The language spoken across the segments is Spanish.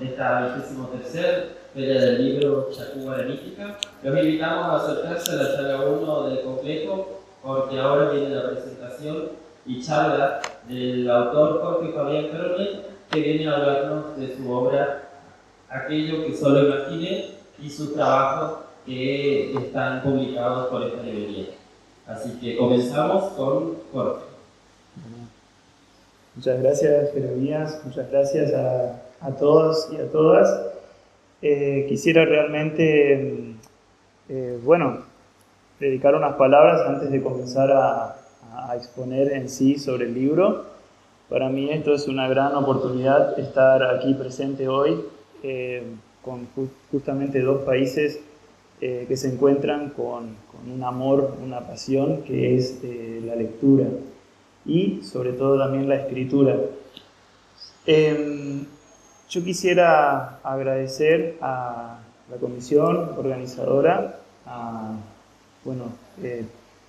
esta 23 Feria del Libro Chacú Guaranítica. Los invitamos a acercarse a la sala 1 del complejo porque ahora viene la presentación y charla del autor Jorge Fabián Coronel que viene a hablarnos de su obra Aquello que solo imaginé y sus trabajos que están publicados por esta librería. Así que comenzamos con Jorge. Muchas gracias, Jeremías. Muchas gracias a, a todos y a todas. Eh, quisiera realmente, eh, bueno, dedicar unas palabras antes de comenzar a, exponer en sí sobre el libro. Para mí esto es una gran oportunidad estar aquí presente hoy eh, con justamente dos países que se encuentran con, con, un amor, una pasión que es la lectura y sobre todo también la escritura. Em, yo quisiera agradecer a la comisión organizadora, a bueno, eh,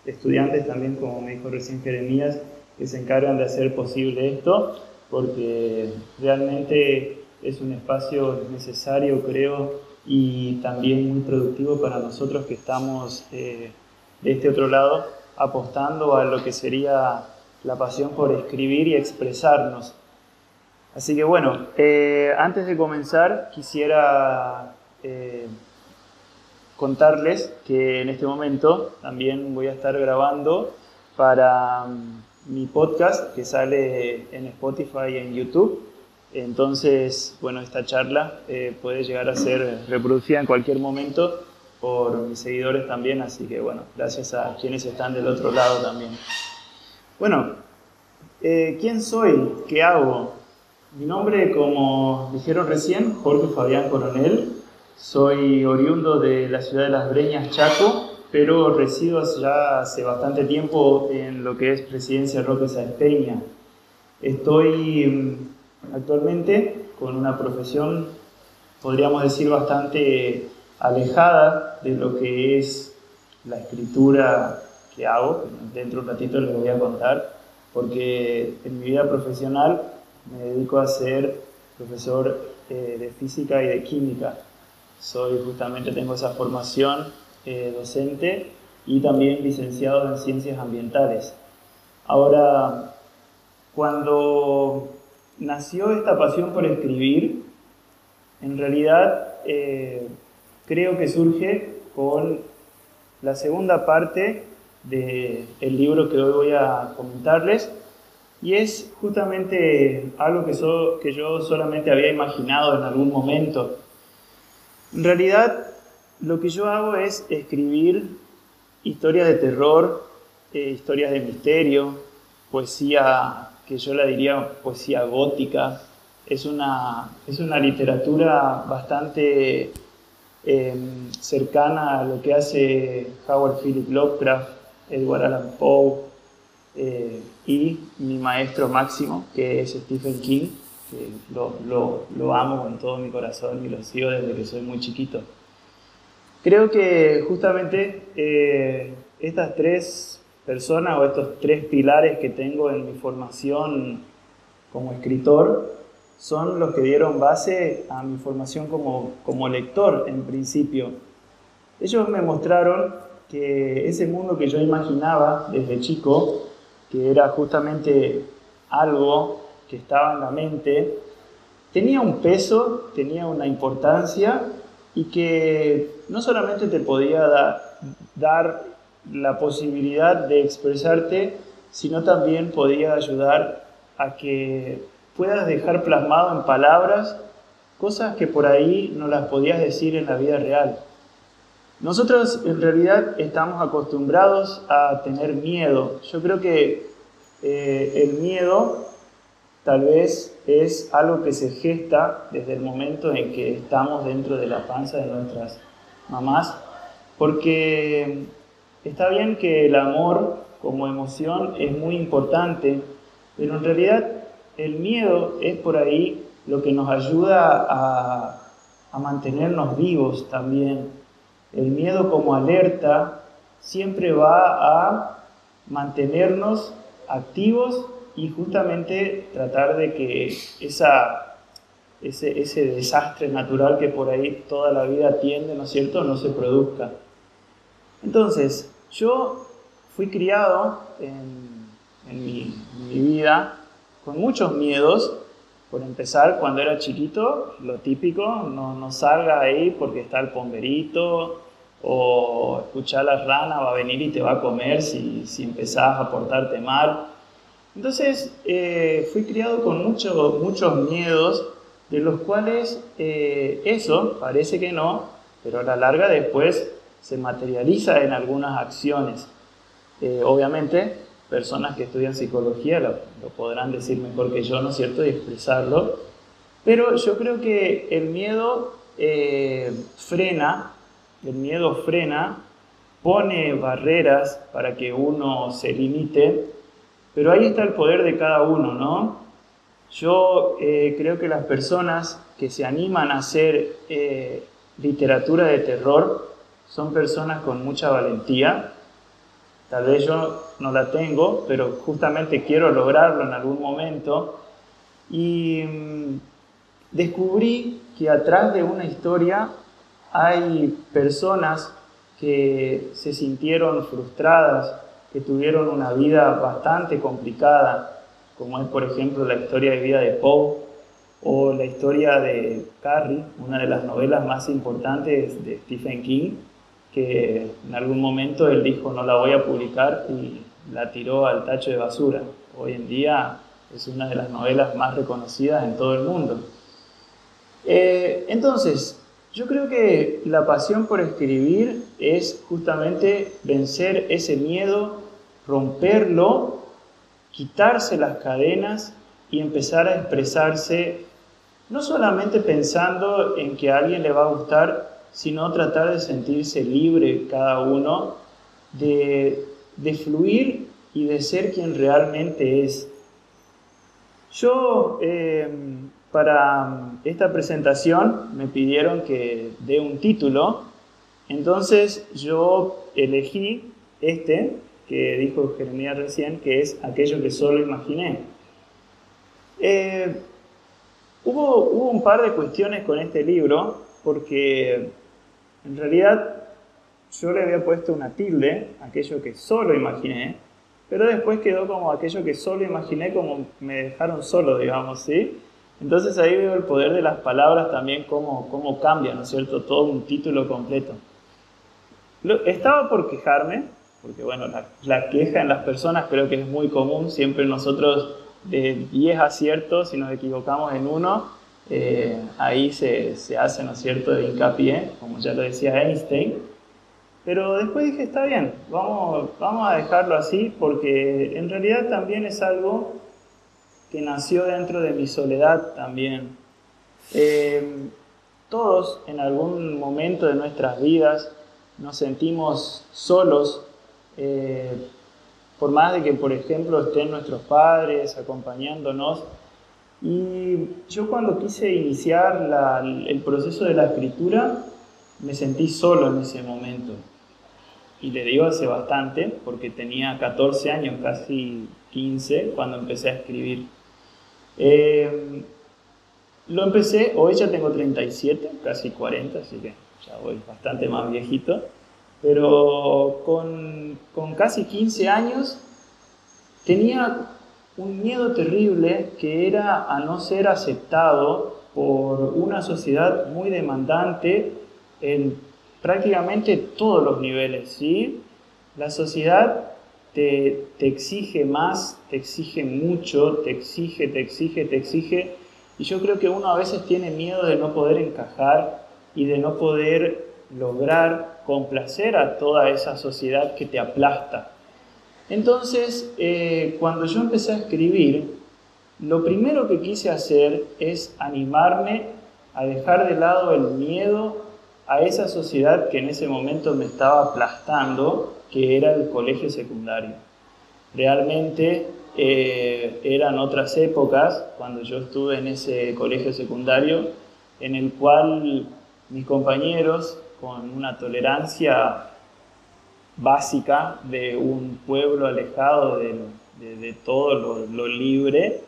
estudiantes también, como me dijo recién Jeremías, que se encargan de hacer posible esto, porque realmente es un espacio necesario, creo, y también muy productivo para nosotros que estamos eh, de este otro lado apostando a lo que sería la pasión por escribir y expresarnos. Así que bueno, eh, antes de comenzar quisiera eh, contarles que en este momento también voy a estar grabando para mm, mi podcast que sale en Spotify y en YouTube. Entonces, bueno, esta charla eh, puede llegar a ser reproducida en cualquier momento por mis seguidores también, así que bueno, gracias a quienes están del otro lado también. Bueno, ¿quién soy? ¿Qué hago? Mi nombre, como dijeron recién, Jorge Fabián Coronel. Soy oriundo de la ciudad de Las Breñas, Chaco, pero resido ya hace bastante tiempo en lo que es Presidencia Roque Sáenz. Estoy mm, actualmente con una profesión, podríamos decir, bastante alejada de lo que es la escritura que hago, dentro de un ratito les voy a contar, porque en mi vida profesional me dedico a ser profesor eh, de física y de química. Soy justamente, tengo esa formación eh, docente y también licenciado en ciencias ambientales. Ahora, cuando nació esta pasión por escribir, en realidad eh, creo que surge con la segunda parte del libro que hoy voy a comentarles. Y es justamente algo que, que yo solamente había imaginado en algún momento. En realidad, lo que yo hago es escribir historias de terror, eh, historias de misterio, poesía que yo la diría poesía gótica. Es una, es una literatura bastante em, cercana a lo que hace Howard Philip Lovecraft Edward Allan Poe eh, y mi maestro máximo, que es Stephen King, que lo, amo con todo mi corazón y lo sigo desde que soy muy chiquito. Creo que justamente eh, estas tres personas o estos tres pilares que tengo en mi formación como escritor son los que dieron base a mi formación como, como lector en principio. Ellos me mostraron que ese mundo que yo imaginaba desde chico, que era justamente algo que estaba en la mente, tenía un peso, tenía una importancia y que no solamente te podía dar la posibilidad de expresarte, sino también podía ayudar a que puedas dejar plasmado en palabras cosas que por ahí no las podías decir en la vida real. Nosotros en realidad estamos acostumbrados a tener miedo. Yo creo que eh, el miedo tal vez es algo que se gesta desde el momento en que estamos dentro de la panza de nuestras mamás, porque está bien que el amor como emoción es muy importante, pero en realidad el miedo es por ahí lo que nos ayuda a, a mantenernos vivos también el miedo como alerta siempre va a mantenernos activos y justamente tratar de que esa, ese, ese desastre natural que por ahí toda la vida tiende, ¿no es cierto?, no se produzca. Entonces, yo fui criado en, en, mi, vida con muchos miedos. Por empezar, cuando era chiquito, lo típico, no, no salga ahí porque está el pomberito, o escuchar la rana va a venir y te va a comer si, si empezás a portarte mal. Entonces eh, fui criado con mucho, muchos miedos, de los cuales eh, eso parece que no, pero a la larga después se materializa en algunas acciones. Eh, obviamente, personas que estudian psicología lo, podrán decir mejor que yo, ¿no es cierto?, y expresarlo. Pero yo creo que el miedo frena el miedo frena, pone barreras para que uno se limite, pero ahí está el poder de cada uno, ¿no? Yo eh, creo que las personas que se animan a hacer eh, literatura de terror son personas con mucha valentía. Tal vez yo no la tengo, pero justamente quiero lograrlo en algún momento. Y mm, descubrí que atrás de una historia hay personas que se sintieron frustradas, que tuvieron una vida bastante complicada, como es por ejemplo la historia de vida de Poe o la historia de Carrie, una de las novelas más importantes de Stephen King, que en algún momento él dijo no la voy a publicar y la tiró al tacho de basura. Hoy en día es una de las novelas más reconocidas en todo el mundo. Eh, entonces, yo creo que la pasión por escribir es justamente vencer ese miedo, romperlo, quitarse las cadenas y empezar a expresarse, no solamente pensando en que a alguien le va a gustar, sino tratar de sentirse libre cada uno, de, fluir y de ser quien realmente es. Yo eh, para esta presentación me pidieron que dé un título, entonces yo elegí este que dijo Jeremías recién, que es aquello que solo imaginé. Eh, hubo, hubo un par de cuestiones con este libro, porque en realidad yo le había puesto una tilde, aquello que solo imaginé, pero después quedó como aquello que solo imaginé, como me dejaron solo, digamos, ¿sí? Entonces ahí veo el poder de las palabras también, cómo, cómo cambia, ¿no es cierto?, todo un título completo. estaba por quejarme, porque bueno, la, queja en las personas creo que es muy común, siempre nosotros de 10 aciertos, si nos equivocamos en uno, eh, ahí se, se, hace, ¿no es cierto?, de hincapié, como ya lo decía Einstein. Pero después dije, está bien, vamos, vamos a dejarlo así, porque en realidad también es algo que nació dentro de mi soledad también. Eh, todos en algún momento de nuestras vidas nos sentimos solos, eh, por más de que, por ejemplo, estén nuestros padres acompañándonos. Y yo cuando quise iniciar el proceso de la escritura, me sentí solo en ese momento. Y le digo hace bastante, porque tenía 14 años, casi 15, cuando empecé a escribir. Eh, lo empecé, hoy ya tengo 37, casi 40, así que ya voy bastante más viejito, pero con, con casi 15 años tenía un miedo terrible que era a no ser aceptado por una sociedad muy demandante en prácticamente todos los niveles, ¿sí? La sociedad te, exige más, te exige mucho, te exige, te exige, te exige. Y yo creo que uno a veces tiene miedo de no poder encajar y de no poder lograr complacer a toda esa sociedad que te aplasta. Entonces, eh, cuando yo empecé a escribir, lo primero que quise hacer es animarme a dejar de lado el miedo a esa sociedad que en ese momento me estaba aplastando que era el colegio secundario. Realmente eh, eran otras épocas cuando yo estuve en ese colegio secundario en el cual mis compañeros con una tolerancia básica de un pueblo alejado de, todo lo, libre,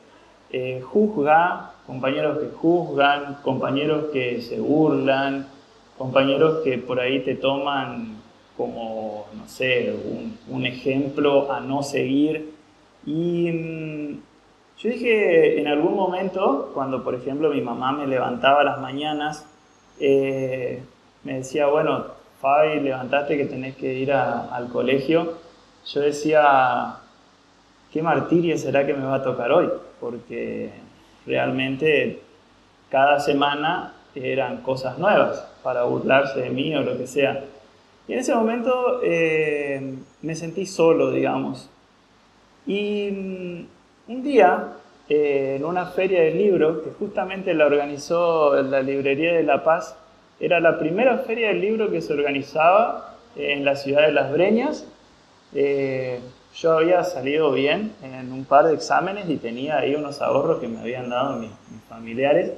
eh, juzga, compañeros que juzgan, compañeros que se burlan, compañeros que por ahí te toman como, no sé, un, ejemplo a no seguir. Y mm, yo dije en algún momento, cuando por ejemplo mi mamá me levantaba a las mañanas, eh, me decía, bueno, Fabi, levantaste que tenés que ir al colegio. Yo decía, ¿qué martirio será que me va a tocar hoy? Porque realmente cada semana eran cosas nuevas para burlarse de mí o lo que sea. Y en ese momento eh, me sentí solo, digamos. Y mm, un día, eh, en una feria de libros, que justamente la organizó la Librería de La Paz, era la primera feria del libro que se organizaba en la ciudad de Las Breñas. Eh, yo había salido bien en un par de exámenes y tenía ahí unos ahorros que me habían dado mis, familiares.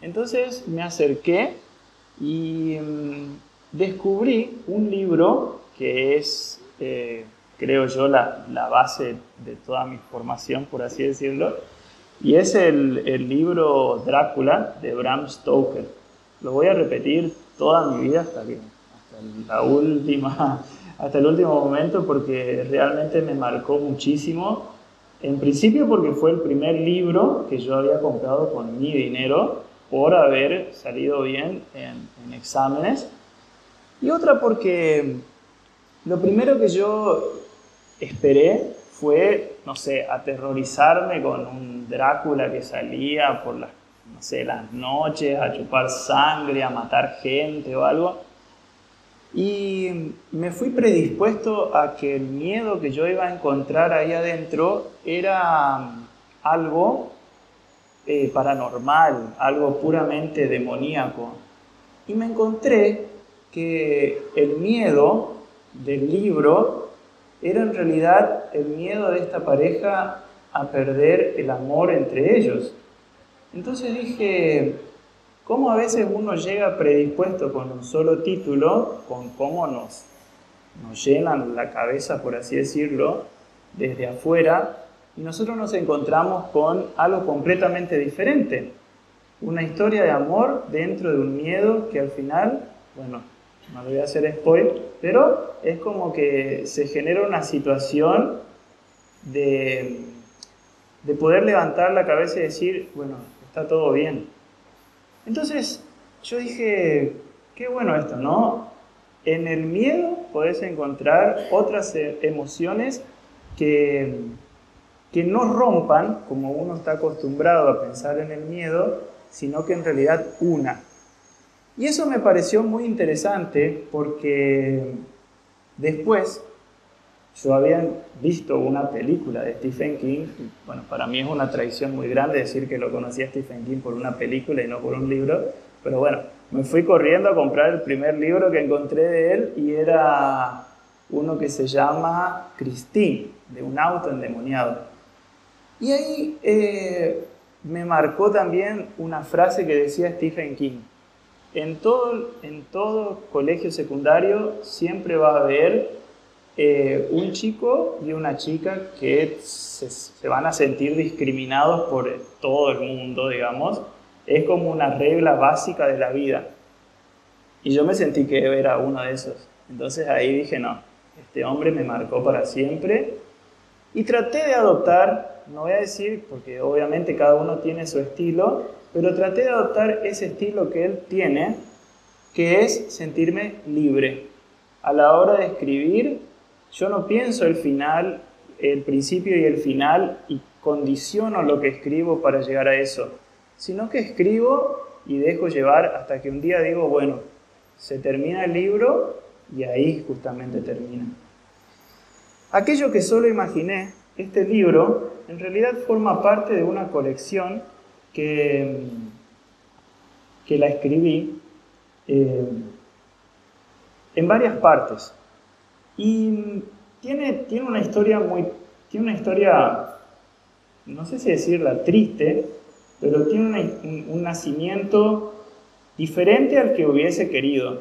entonces me acerqué y mm, descubrí un libro que es, eh, creo yo, la, base de toda mi formación, por así decirlo, y es el, libro Drácula de Bram Stoker. Lo voy a repetir toda mi vida hasta, que, hasta, la última, hasta el último momento porque realmente me marcó muchísimo. En principio porque fue el primer libro que yo había comprado con mi dinero por haber salido bien en, en exámenes y otra porque lo primero que yo esperé fue, no sé, aterrorizarme con un Drácula que salía por las, sé, las noches a chupar sangre, a matar gente o algo. Y me fui predispuesto a que el miedo que yo iba a encontrar ahí adentro era algo eh, paranormal, algo puramente demoníaco. Y me encontré que el miedo del libro era en realidad el miedo de esta pareja a perder el amor entre ellos. Entonces dije, ¿cómo a veces uno llega predispuesto con un solo título, con cómo nos, nos llenan la cabeza, por así decirlo, desde afuera, y nosotros nos encontramos con algo completamente diferente? Una historia de amor dentro de un miedo que al final, bueno, no le voy a hacer spoil, pero es como que se genera una situación de, de poder levantar la cabeza y decir, bueno, está todo bien. Entonces yo dije, qué bueno esto, ¿no? En el miedo podés encontrar otras e, emociones que, que no rompan, como uno está acostumbrado a pensar en el miedo, sino que en realidad una. Y eso me pareció muy interesante porque después yo había visto una película de Stephen King, bueno, para mí es una tradición muy grande decir que lo conocí a Stephen King por una película y no por un libro, pero bueno, me fui corriendo a comprar el primer libro que encontré de él y era uno que se llama Christine, de un auto endemoniado. Y ahí eh, me marcó también una frase que decía Stephen King, en todo, en todo colegio secundario siempre va a haber eh, un chico y una chica que se, van a sentir discriminados por todo el mundo, digamos. Es como una regla básica de la vida. Y yo me sentí que era uno de esos. Entonces ahí dije, no, este hombre me marcó para siempre. Y traté de adoptar, no voy a decir, porque obviamente cada uno tiene su estilo, pero traté de adoptar ese estilo que él tiene, que es sentirme libre. A la hora de escribir, yo no pienso el final, el principio y el final y condiciono lo que escribo para llegar a eso, sino que escribo y dejo llevar hasta que un día digo, bueno, se termina el libro y ahí justamente termina. Aquello que solo imaginé, este libro, en realidad forma parte de una colección que, que la escribí eh, en varias partes. Y tiene, tiene una historia muy. Tiene una historia, no sé si decirla triste, pero tiene un, nacimiento diferente al que hubiese querido.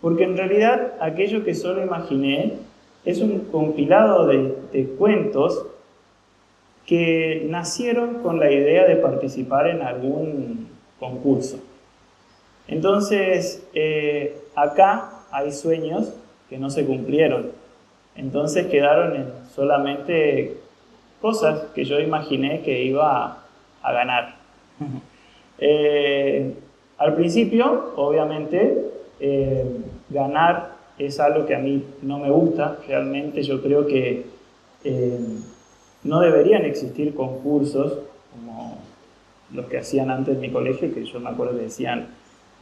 Porque en realidad aquello que solo imaginé es un compilado de, de cuentos que nacieron con la idea de participar en algún concurso. Entonces, eh, acá hay sueños que no se cumplieron. Entonces quedaron en solamente cosas que yo imaginé que iba a, ganar. Eh, al principio, obviamente, eh, ganar es algo que a mí no me gusta. Realmente yo creo que no deberían existir concursos como los que hacían antes en mi colegio, que yo me acuerdo que decían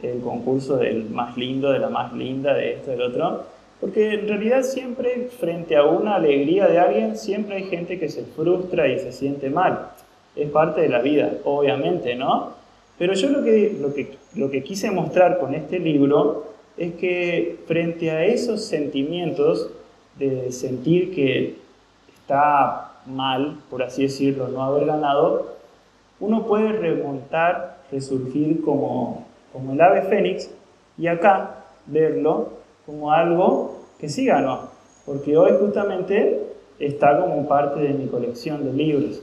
el concurso del más lindo, de la más linda, de esto, del otro. Porque en realidad siempre frente a una alegría de alguien, siempre hay gente que se frustra y se siente mal. Es parte de la vida, obviamente, ¿no? Pero yo lo que, lo que, lo que quise mostrar con este libro es que frente a esos sentimientos de sentir que está mal, por así decirlo, no haber ganado, uno puede remontar, resurgir como, como el ave fénix y acá verlo como algo que sí ganó, porque hoy justamente está como parte de mi colección de libros.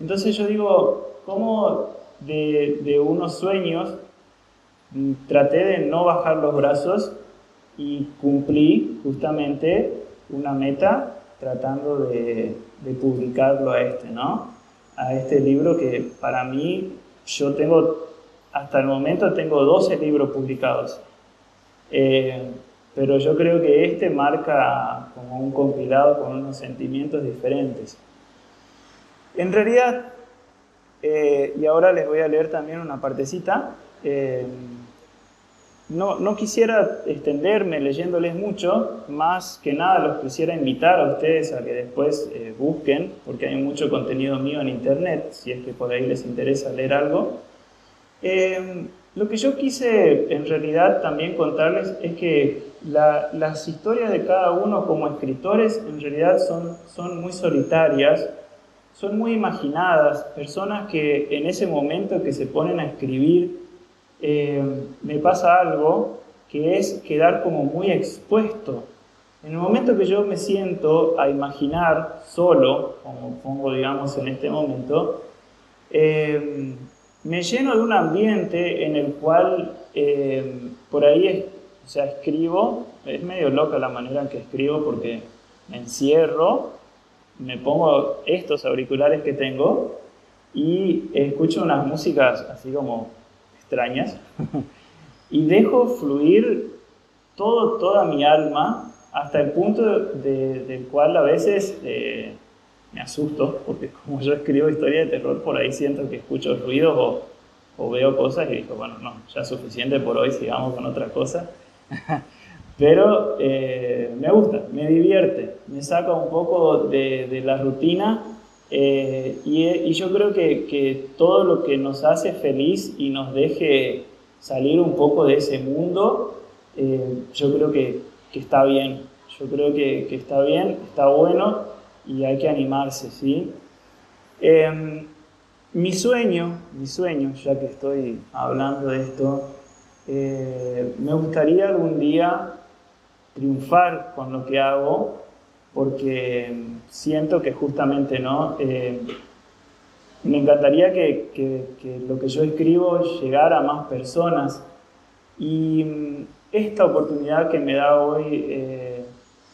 Entonces yo digo, ¿cómo de, de unos sueños traté de no bajar los brazos y cumplí justamente una meta tratando de, de publicarlo a este, ¿no? A este libro que para mí, yo tengo, hasta el momento tengo 12 libros publicados. Eh, pero yo creo que este marca como un compilado con unos sentimientos diferentes. En realidad, eh, y ahora les voy a leer también una partecita, eh, no, no, quisiera extenderme leyéndoles mucho, más que nada los quisiera invitar a ustedes a que después eh, busquen, porque hay mucho contenido mío en internet, si es que por ahí les interesa leer algo. Lo que yo quise en realidad también contarles es que las historias de cada uno como escritores en realidad son, son muy solitarias, son muy imaginadas, personas que en ese momento que se ponen a escribir, eh, me pasa algo que es quedar como muy expuesto. En el momento que yo me siento a imaginar solo, como pongo digamos en este momento, eh, me lleno de un ambiente en el cual eh, por ahí o sea, escribo, es medio loca la manera en que escribo porque me encierro, me pongo estos auriculares que tengo y escucho unas músicas así como extrañas y dejo fluir todo, toda mi alma hasta el punto del cual a veces eh, me asusto, porque como yo escribo historia de terror, por ahí siento que escucho ruidos o, o veo cosas y digo, bueno, no, ya es suficiente por hoy, sigamos con otra cosa. Pero eh, me gusta, me divierte, me saca un poco de, de la rutina eh, y, yo creo que, todo lo que nos hace feliz y nos deje salir un poco de ese mundo, eh, yo creo que, está bien. Yo creo que, está bien, está bueno y hay que animarse, ¿sí? Em, mi sueño, mi sueño, ya que estoy hablando de esto, eh, me gustaría algún día triunfar con lo que hago porque siento que justamente no. Eh, me encantaría que, lo que yo escribo llegara a más personas y mm, esta oportunidad que me da hoy eh,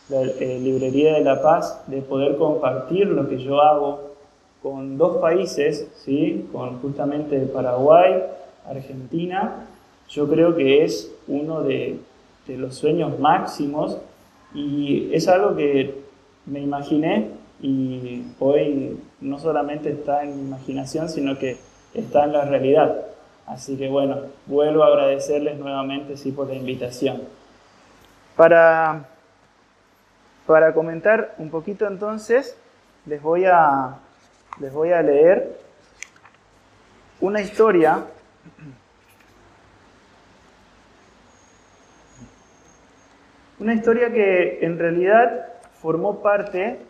la Librería de la Paz de poder compartir lo que yo hago con dos países, ¿sí? con justamente Paraguay, Argentina, yo creo que es uno de, los sueños máximos y es algo que me imaginé y hoy no solamente está en mi imaginación, sino que está en la realidad. Así que bueno, vuelvo a agradecerles nuevamente sí, por la invitación. Para, para comentar un poquito entonces, les voy a, les voy a leer una historia una historia que en realidad formó parte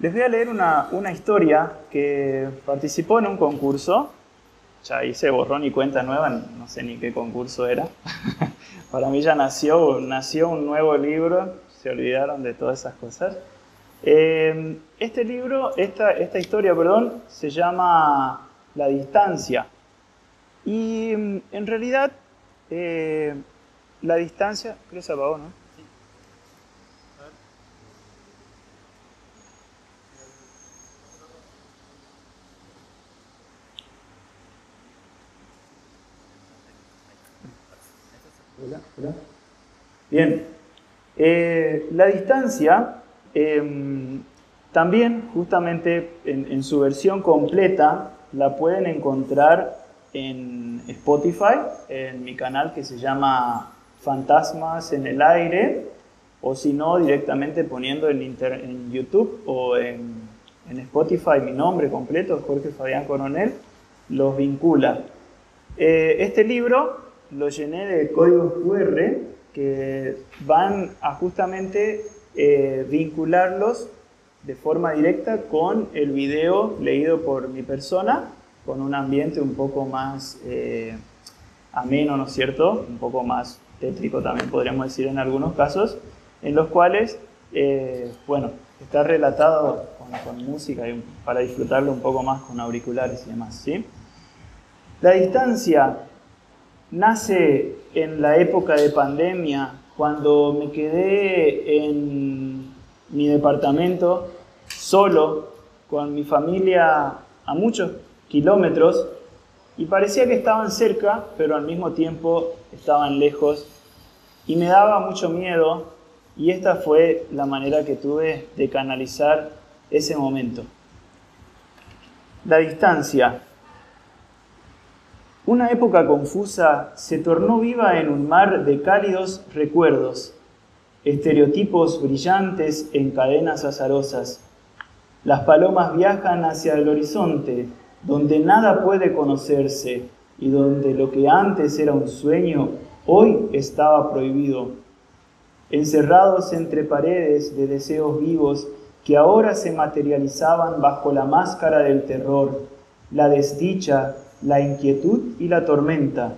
Les voy a leer una, historia que participó en un concurso. Ya hice borrón y cuenta nueva, no sé ni qué concurso era. para mí ya nació, nació un nuevo libro, se olvidaron de todas esas cosas. Eh, este libro, esta, esta historia, perdón, se llama La distancia. Y mm, en realidad, eh, la distancia, creo que se apagó, ¿no? Bien, eh, la distancia em, también justamente en, su versión completa la pueden encontrar en Spotify, en mi canal que se llama Fantasmas en el Aire, o si no, directamente poniendo en, en YouTube o en, en, Spotify mi nombre completo, Jorge Fabián Coronel, los vincula. Eh, este libro lo llené de códigos QR que van a justamente eh, vincularlos de forma directa con el video leído por mi persona, con un ambiente un poco más eh, ameno, ¿no es cierto? Un poco más tétrico también podríamos decir en algunos casos, en los cuales, eh, bueno, está relatado con, música para disfrutarlo un poco más con auriculares y demás, ¿sí? La distancia nace en la época de pandemia, cuando me quedé en mi departamento solo, con mi familia a muchos kilómetros, y parecía que estaban cerca, pero al mismo tiempo estaban lejos, y me daba mucho miedo, y esta fue la manera que tuve de canalizar ese momento. La distancia, una época confusa se tornó viva en un mar de cálidos recuerdos, estereotipos brillantes en cadenas azarosas. Las palomas viajan hacia el horizonte, donde nada puede conocerse y donde lo que antes era un sueño, hoy estaba prohibido. Encerrados entre paredes de deseos vivos que ahora se materializaban bajo la máscara del terror, la desdicha, la inquietud y la tormenta.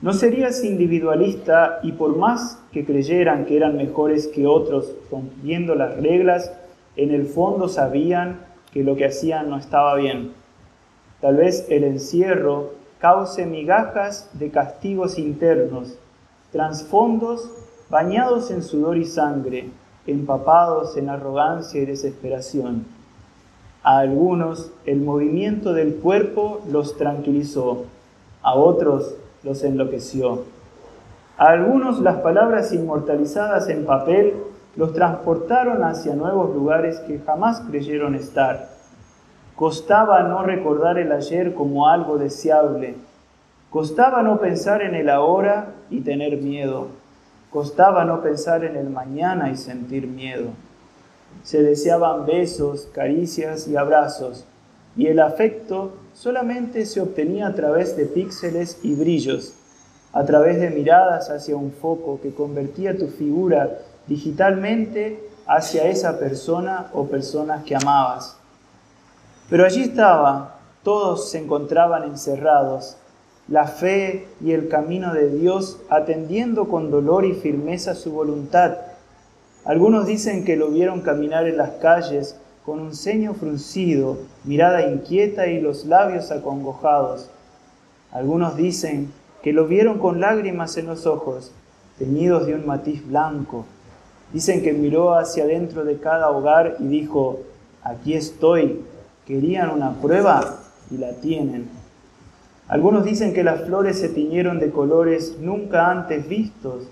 No serías individualista y por más que creyeran que eran mejores que otros rompiendo las reglas, en el fondo sabían que lo que hacían no estaba bien. Tal vez el encierro cause migajas de castigos internos, trasfondos bañados en sudor y sangre, empapados en arrogancia y desesperación a algunos el movimiento del cuerpo los tranquilizó, a otros los enloqueció. A algunos las palabras inmortalizadas en papel los transportaron hacia nuevos lugares que jamás creyeron estar. Costaba no recordar el ayer como algo deseable. Costaba no pensar en el ahora y tener miedo. Costaba no pensar en el mañana y sentir miedo se deseaban besos, caricias y abrazos, y el afecto solamente se obtenía a través de píxeles y brillos, a través de miradas hacia un foco que convertía tu figura digitalmente hacia esa persona o personas que amabas. Pero allí estaba, todos se encontraban encerrados, la fe y el camino de Dios atendiendo con dolor y firmeza su voluntad, algunos dicen que lo vieron caminar en las calles con un ceño fruncido, mirada inquieta y los labios acongojados. Algunos dicen que lo vieron con lágrimas en los ojos, teñidos de un matiz blanco. Dicen que miró hacia adentro de cada hogar y dijo, aquí estoy, querían una prueba y la tienen. Algunos dicen que las flores se tiñeron de colores nunca antes vistos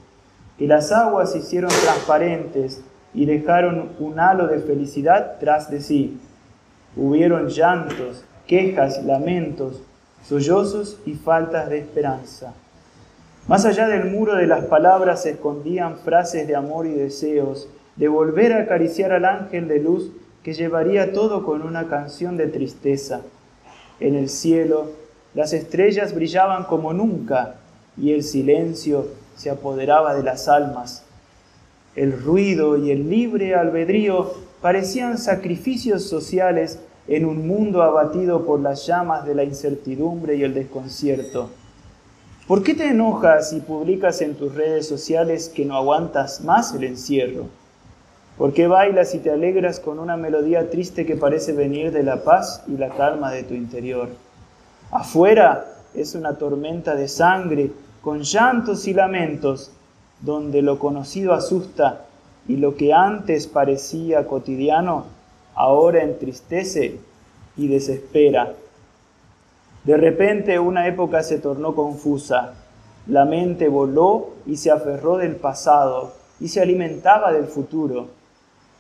que las aguas se hicieron transparentes y dejaron un halo de felicidad tras de sí. Hubieron llantos, quejas, lamentos, sollozos y faltas de esperanza. Más allá del muro de las palabras se escondían frases de amor y deseos, de volver a acariciar al ángel de luz que llevaría todo con una canción de tristeza. En el cielo las estrellas brillaban como nunca y el silencio se apoderaba de las almas. El ruido y el libre albedrío parecían sacrificios sociales en un mundo abatido por las llamas de la incertidumbre y el desconcierto. ¿Por qué te enojas y publicas en tus redes sociales que no aguantas más el encierro? ¿Por qué bailas y te alegras con una melodía triste que parece venir de la paz y la calma de tu interior? Afuera es una tormenta de sangre, con llantos y lamentos, donde lo conocido asusta y lo que antes parecía cotidiano, ahora entristece y desespera. De repente una época se tornó confusa, la mente voló y se aferró del pasado y se alimentaba del futuro.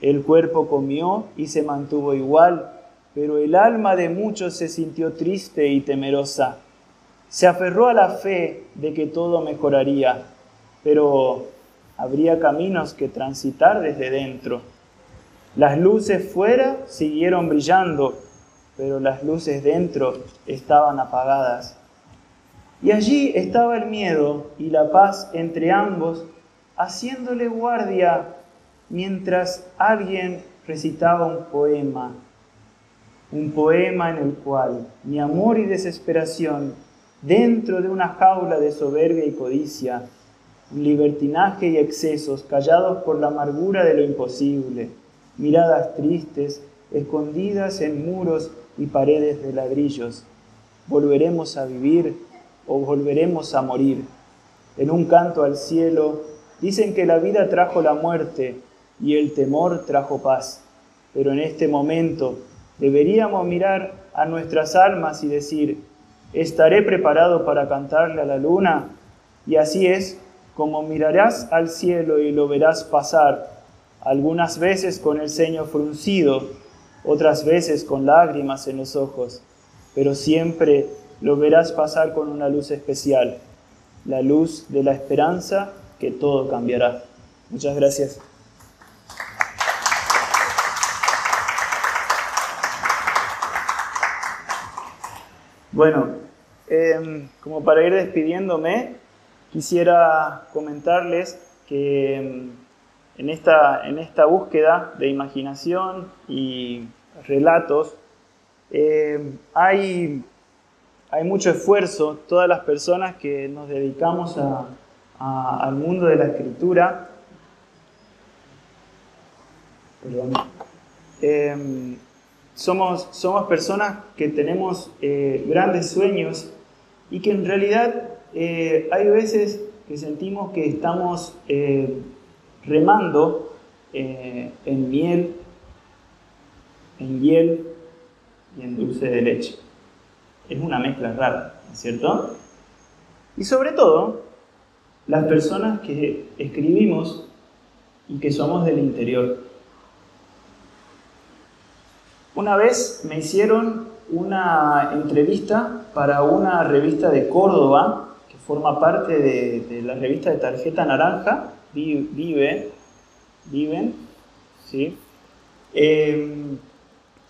El cuerpo comió y se mantuvo igual, pero el alma de muchos se sintió triste y temerosa. Se aferró a la fe de que todo mejoraría, pero habría caminos que transitar desde dentro. Las luces fuera siguieron brillando, pero las luces dentro estaban apagadas. Y allí estaba el miedo y la paz entre ambos, haciéndole guardia mientras alguien recitaba un poema, un poema en el cual mi amor y desesperación, dentro de una jaula de soberbia y codicia, libertinaje y excesos, callados por la amargura de lo imposible, miradas tristes, escondidas en muros y paredes de ladrillos. Volveremos a vivir o volveremos a morir. En un canto al cielo, dicen que la vida trajo la muerte y el temor trajo paz. Pero en este momento deberíamos mirar a nuestras almas y decir, estaré preparado para cantarle a la luna. Y así es como mirarás al cielo y lo verás pasar, algunas veces con el ceño fruncido, otras veces con lágrimas en los ojos, pero siempre lo verás pasar con una luz especial, la luz de la esperanza que todo cambiará. Muchas gracias. Bueno, em, como para ir despidiéndome, quisiera comentarles que mm, en esta, en esta búsqueda de imaginación y relatos eh, hay, hay mucho esfuerzo, todas las personas que nos dedicamos al mundo de la escritura, em, somos, somos personas que tenemos eh, grandes sueños y que en realidad eh, hay veces que sentimos que estamos eh, remando en miel, en hiel y en dulce de leche. Es una mezcla rara, ¿no es cierto? Y sobre todo, las personas que escribimos y que somos del interior. Una vez me hicieron una entrevista para una revista de Córdoba forma parte de, la revista de Tarjeta Naranja, Vive, Viven, ¿sí? Em,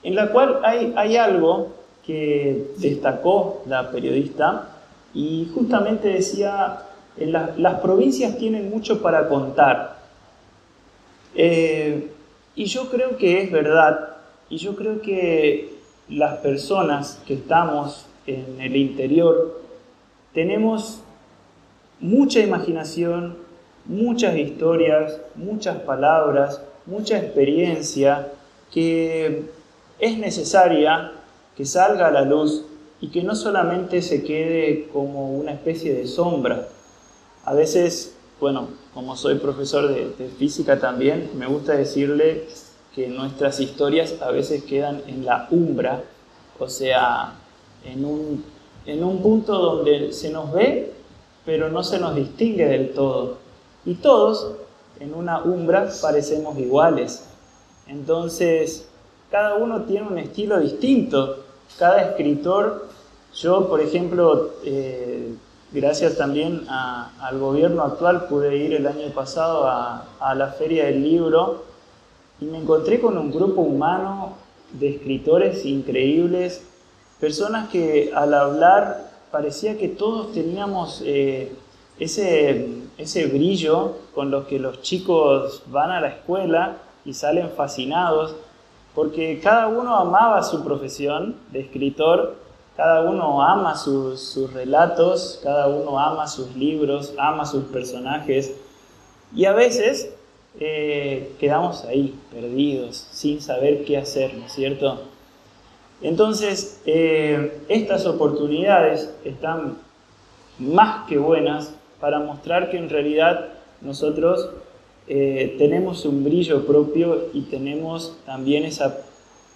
en la cual hay, hay algo que destacó la periodista y justamente decía, las provincias tienen mucho para contar. Eh, y yo creo que es verdad, y yo creo que las personas que estamos en el interior tenemos mucha imaginación, muchas historias, muchas palabras, mucha experiencia que es necesaria que salga a la luz y que no solamente se quede como una especie de sombra. A veces, bueno, como soy profesor de, física también, me gusta decirle que nuestras historias a veces quedan en la umbra, o sea, en un, en un punto donde se nos ve, pero no se nos distingue del todo. Y todos, en una umbra, parecemos iguales. Entonces, cada uno tiene un estilo distinto. Cada escritor, yo, por ejemplo, eh, gracias también al gobierno actual, pude ir el año pasado a, a la Feria del Libro y me encontré con un grupo humano de escritores increíbles, personas que al hablar parecía que todos teníamos eh, ese, ese brillo con los que los chicos van a la escuela y salen fascinados, porque cada uno amaba su profesión de escritor cada uno ama sus, sus relatos, cada uno ama sus libros, ama sus personajes. Y a veces eh, quedamos ahí, perdidos, sin saber qué hacer, ¿no es cierto? Entonces, eh, estas oportunidades están más que buenas para mostrar que en realidad nosotros eh, tenemos un brillo propio y tenemos también esa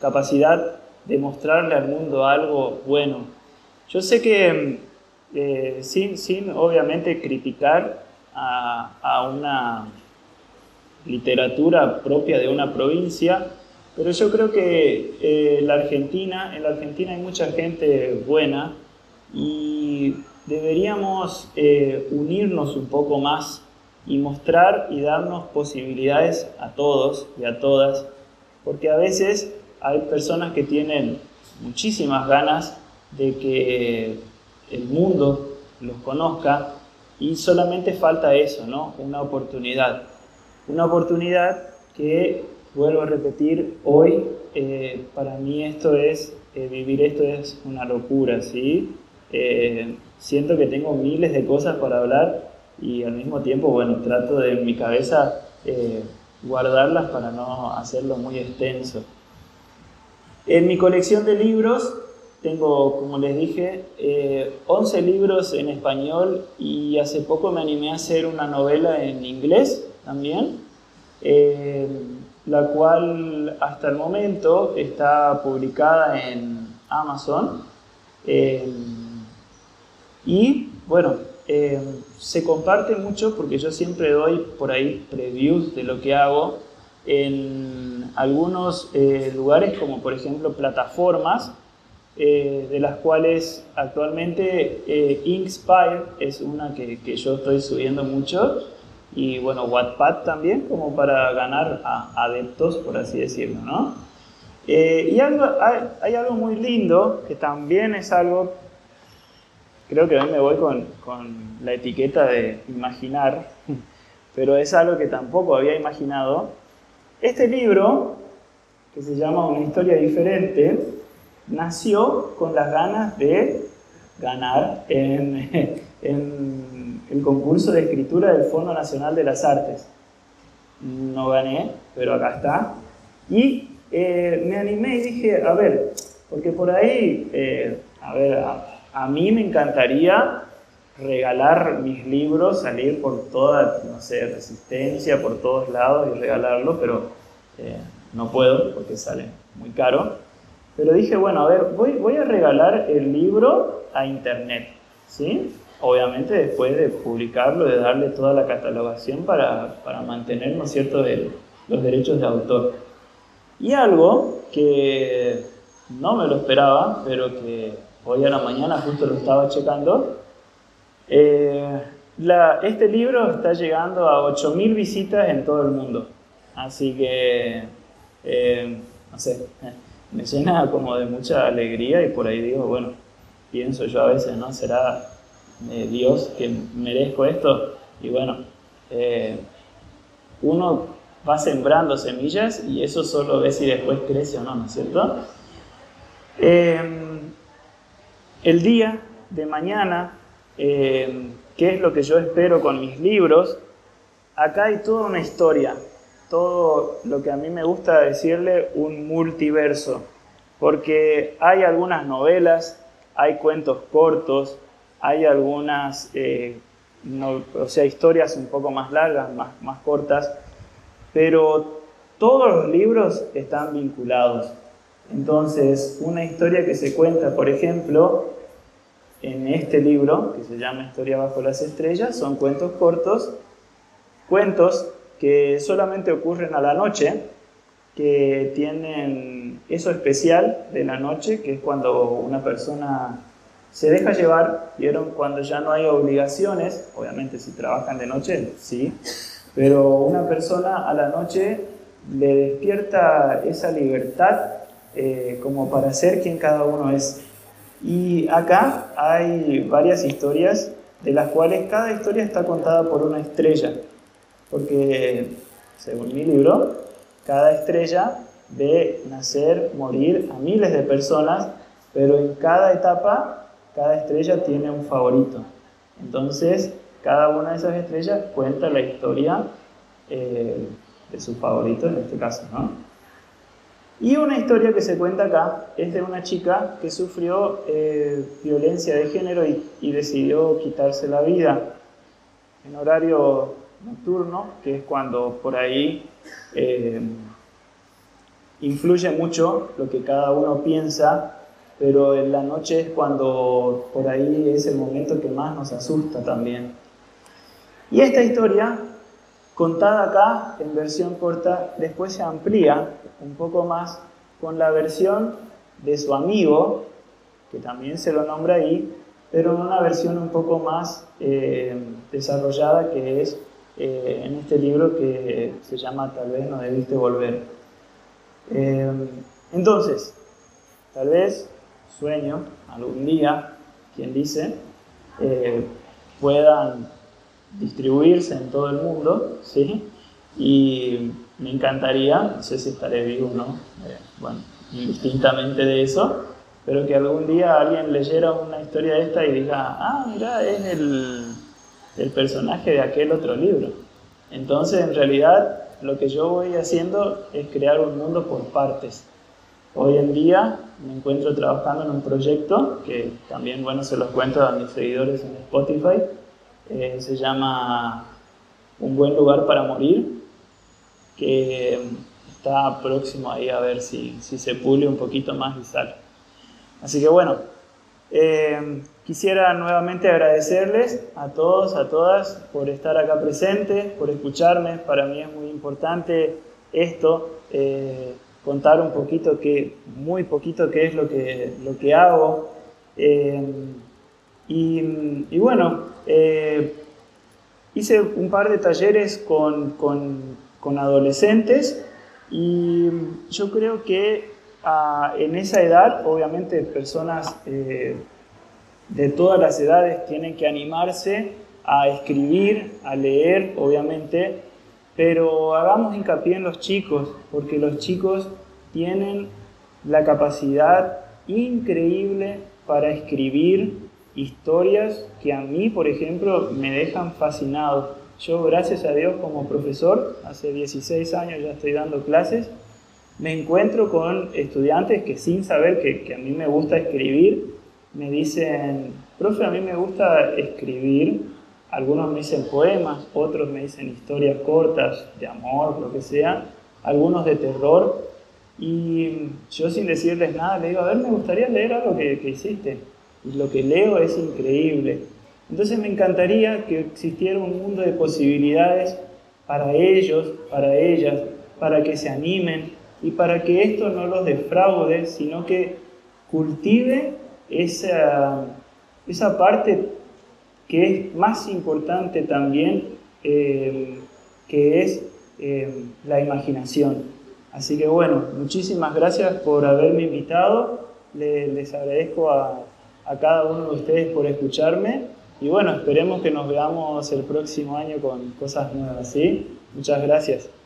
capacidad de mostrarle al mundo algo bueno. Yo sé que sin, sin obviamente criticar a, a una literatura propia de una provincia, pero yo creo que eh, la Argentina, en la Argentina hay mucha gente buena y deberíamos eh, unirnos un poco más y mostrar y darnos posibilidades a todos y a todas, porque a veces hay personas que tienen muchísimas ganas de que el mundo los conozca y solamente falta eso, ¿no? Una oportunidad. Una oportunidad que, vuelvo a repetir, hoy eh, para mí esto es, eh, vivir esto es una locura, ¿sí? Eh, siento que tengo miles de cosas para hablar y al mismo tiempo, bueno, trato de en mi cabeza guardarlas para no hacerlo muy extenso. En mi colección de libros tengo, como les dije, 11 libros en español y hace poco me animé a hacer una novela en inglés también, eh, la cual hasta el momento está publicada en Amazon. Eh, y bueno, eh, se comparte mucho porque yo siempre doy por ahí previews de lo que hago en algunos lugares como por ejemplo plataformas de las cuales actualmente Inkspire es una que yo estoy subiendo mucho y bueno, Wattpad también, como para ganar adeptos, por así decirlo, ¿no? Eh, y algo, hay, algo muy lindo, que también es algo, creo que hoy me voy con, con la etiqueta de imaginar, pero es algo que tampoco había imaginado. Este libro, que se llama Una historia diferente, nació con las ganas de ganar en, en el concurso de escritura del Fondo Nacional de las Artes. No gané, pero acá está. Y eh, me animé y dije, a ver, porque por ahí, eh, a ver, a, mí me encantaría regalar mis libros, salir por toda, no sé, resistencia, por todos lados y regalarlo, pero eh, no puedo porque sale muy caro. Pero dije, bueno, a ver, voy, voy a regalar el libro a internet, ¿sí? Obviamente después de publicarlo, de darle toda la catalogación para, para mantener, ¿no es cierto?, los derechos de autor. Y algo que no me lo esperaba, pero que hoy a la mañana justo lo estaba checando, eh, este libro está llegando a 8.000 visitas en todo el mundo. Así que, eh, no sé, me llena como de mucha alegría y por ahí digo, bueno, pienso yo a veces, ¿no? Será Dios que merezco esto. Y bueno, eh, uno va sembrando semillas y eso solo ve si después crece o no, ¿no es cierto? Em, el día de mañana, ¿qué es lo que yo espero con mis libros? Acá hay toda una historia, todo lo que a mí me gusta decirle un multiverso, porque hay algunas novelas, hay cuentos cortos, hay algunas, eh, o sea, historias un poco más largas, más, más cortas, pero todos los libros están vinculados. Entonces, una historia que se cuenta, por ejemplo, en este libro, que se llama Historia bajo las estrellas, son cuentos cortos, cuentos que solamente ocurren a la noche, que tienen eso especial de la noche, que es cuando una persona se deja llevar, vieron, cuando ya no hay obligaciones, obviamente si trabajan de noche, sí, pero una persona a la noche le despierta esa libertad eh, como para ser quien cada uno es. Y acá hay varias historias, de las cuales cada historia está contada por una estrella, porque según mi libro, cada estrella ve nacer, morir a miles de personas pero en cada etapa, cada estrella tiene un favorito. Entonces, cada una de esas estrellas cuenta la historia eh, de su favorito en este caso, ¿no? Y una historia que se cuenta acá es de una chica que sufrió eh, violencia de género y, decidió quitarse la vida en horario nocturno, que es cuando por ahí eh, influye mucho lo que cada uno piensa, pero en la noche es cuando por ahí es el momento que más nos asusta también. Y esta historia contada acá en versión corta, después se amplía un poco más con la versión de su amigo, que también se lo nombra ahí, pero en una versión un poco más eh, desarrollada que es eh, en este libro que se llama Tal vez no debiste volver. Eh, entonces, tal vez sueño algún día, quien dice, puedan distribuirse en todo el mundo, ¿sí? Y me encantaría, no sé si estaré vivo o no, eh, bueno, indistintamente de eso, pero que algún día alguien leyera una historia de esta y diga, ah, mira, es el, el personaje de aquel otro libro. Entonces, en realidad, lo que yo voy haciendo es crear un mundo por partes. Hoy en día me encuentro trabajando en un proyecto que también, bueno, se los cuento a mis seguidores en Spotify, eh, se llama Un buen lugar para morir, que está próximo ahí a ver si, si se pule un poquito más y sale. Así que bueno, eh, quisiera nuevamente agradecerles a todos, a todas, por estar acá presentes, por escucharme. Para mí es muy importante esto, eh, contar un poquito, que, muy poquito qué es lo que, lo que hago. y, bueno, eh, hice un par de talleres con, con, adolescentes y yo creo que ah, en esa edad, obviamente personas eh, de todas las edades tienen que animarse a escribir, a leer, obviamente, pero hagamos hincapié en los chicos, porque los chicos tienen la capacidad increíble para escribir historias que a mí, por ejemplo, me dejan fascinado. Yo, gracias a Dios, como profesor, hace 16 años ya estoy dando clases, me encuentro con estudiantes que sin saber que, a mí me gusta escribir, me dicen, profe, a mí me gusta escribir, algunos me dicen poemas, otros me dicen historias cortas de amor, lo que sea, algunos de terror, y yo sin decirles nada le digo, a ver, me gustaría leer algo que, que hiciste y lo que leo es increíble. Entonces me encantaría que existiera un mundo de posibilidades para ellos, para ellas, para que se animen y para que esto no los defraude, sino que cultive esa, esa parte que es más importante también, eh, que es eh, la imaginación. Así que bueno, muchísimas gracias por haberme invitado. les agradezco a, a cada uno de ustedes por escucharme y bueno, esperemos que nos veamos el próximo año con cosas nuevas, ¿sí? Muchas gracias.